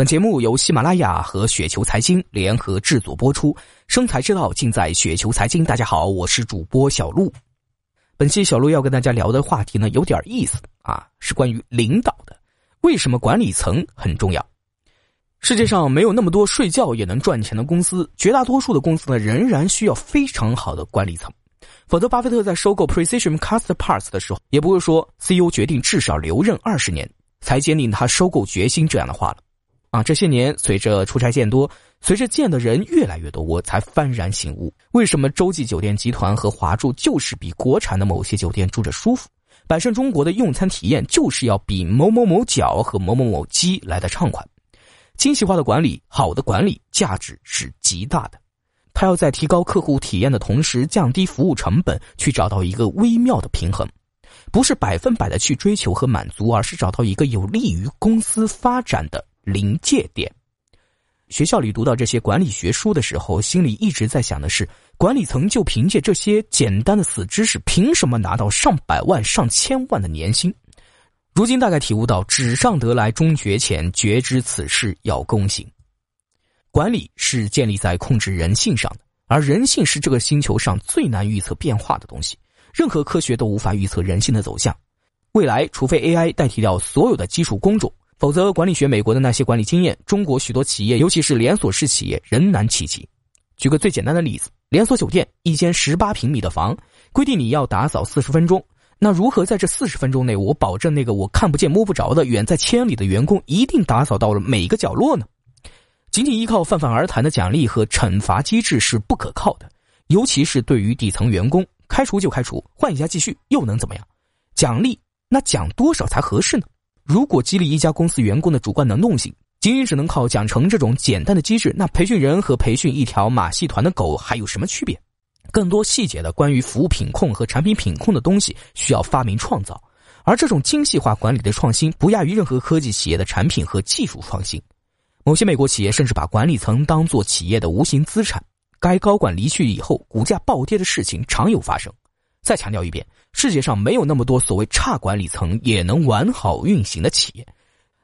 本节目由喜马拉雅和雪球财经联合制作播出，生财之道尽在雪球财经。大家好，我是主播小璐。本期小璐要跟大家聊的话题呢，有点意思啊，是关于领导的。为什么管理层很重要？世界上没有那么多睡觉也能赚钱的公司，绝大多数的公司呢，仍然需要非常好的管理层。否则，巴菲特在收购 Precision Cast Parts 的时候，也不会说 CEO 决定至少留任二十年，才坚定他收购决心这样的话了。啊，这些年随着出差见多，随着见的人越来越多，我才幡然醒悟，为什么洲际酒店集团和华住就是比国产的某些酒店住着舒服？百胜中国的用餐体验就是要比某某某角和某某某鸡来的畅快。精细化的管理，好的管理价值是极大的。他要在提高客户体验的同时，降低服务成本，去找到一个微妙的平衡，不是百分百的去追求和满足，而是找到一个有利于公司发展的。临界点。学校里读到这些管理学书的时候，心里一直在想的是：管理层就凭借这些简单的死知识，凭什么拿到上百万、上千万的年薪？如今大概体悟到，纸上得来终觉浅，觉知此事要躬行。管理是建立在控制人性上的，而人性是这个星球上最难预测变化的东西。任何科学都无法预测人性的走向。未来，除非 AI 代替掉所有的基础工种。否则，管理学美国的那些管理经验，中国许多企业，尤其是连锁式企业，仍难企及。举个最简单的例子，连锁酒店一间十八平米的房，规定你要打扫四十分钟。那如何在这四十分钟内，我保证那个我看不见摸不着的远在千里的员工一定打扫到了每个角落呢？仅仅依靠泛泛而谈的奖励和惩罚机制是不可靠的，尤其是对于底层员工，开除就开除，换一家继续又能怎么样？奖励那奖多少才合适呢？如果激励一家公司员工的主观能动性，仅仅只能靠奖惩这种简单的机制，那培训人和培训一条马戏团的狗还有什么区别？更多细节的关于服务品控和产品品控的东西，需要发明创造。而这种精细化管理的创新，不亚于任何科技企业的产品和技术创新。某些美国企业甚至把管理层当作企业的无形资产，该高管离去以后，股价暴跌的事情常有发生。再强调一遍，世界上没有那么多所谓差管理层也能完好运行的企业。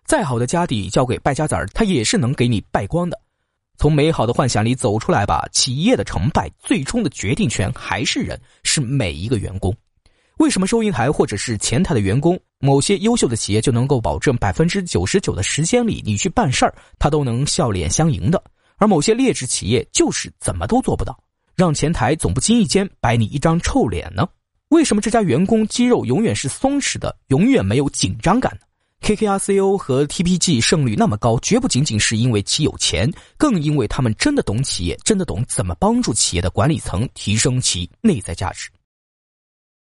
再好的家底交给败家子儿，他也是能给你败光的。从美好的幻想里走出来吧！企业的成败，最终的决定权还是人，是每一个员工。为什么收银台或者是前台的员工，某些优秀的企业就能够保证百分之九十九的时间里，你去办事儿，他都能笑脸相迎的？而某些劣质企业就是怎么都做不到。让前台总不经意间摆你一张臭脸呢？为什么这家员工肌肉永远是松弛的，永远没有紧张感呢？KKRCO 和 TPG 胜率那么高，绝不仅仅是因为其有钱，更因为他们真的懂企业，真的懂怎么帮助企业的管理层提升其内在价值。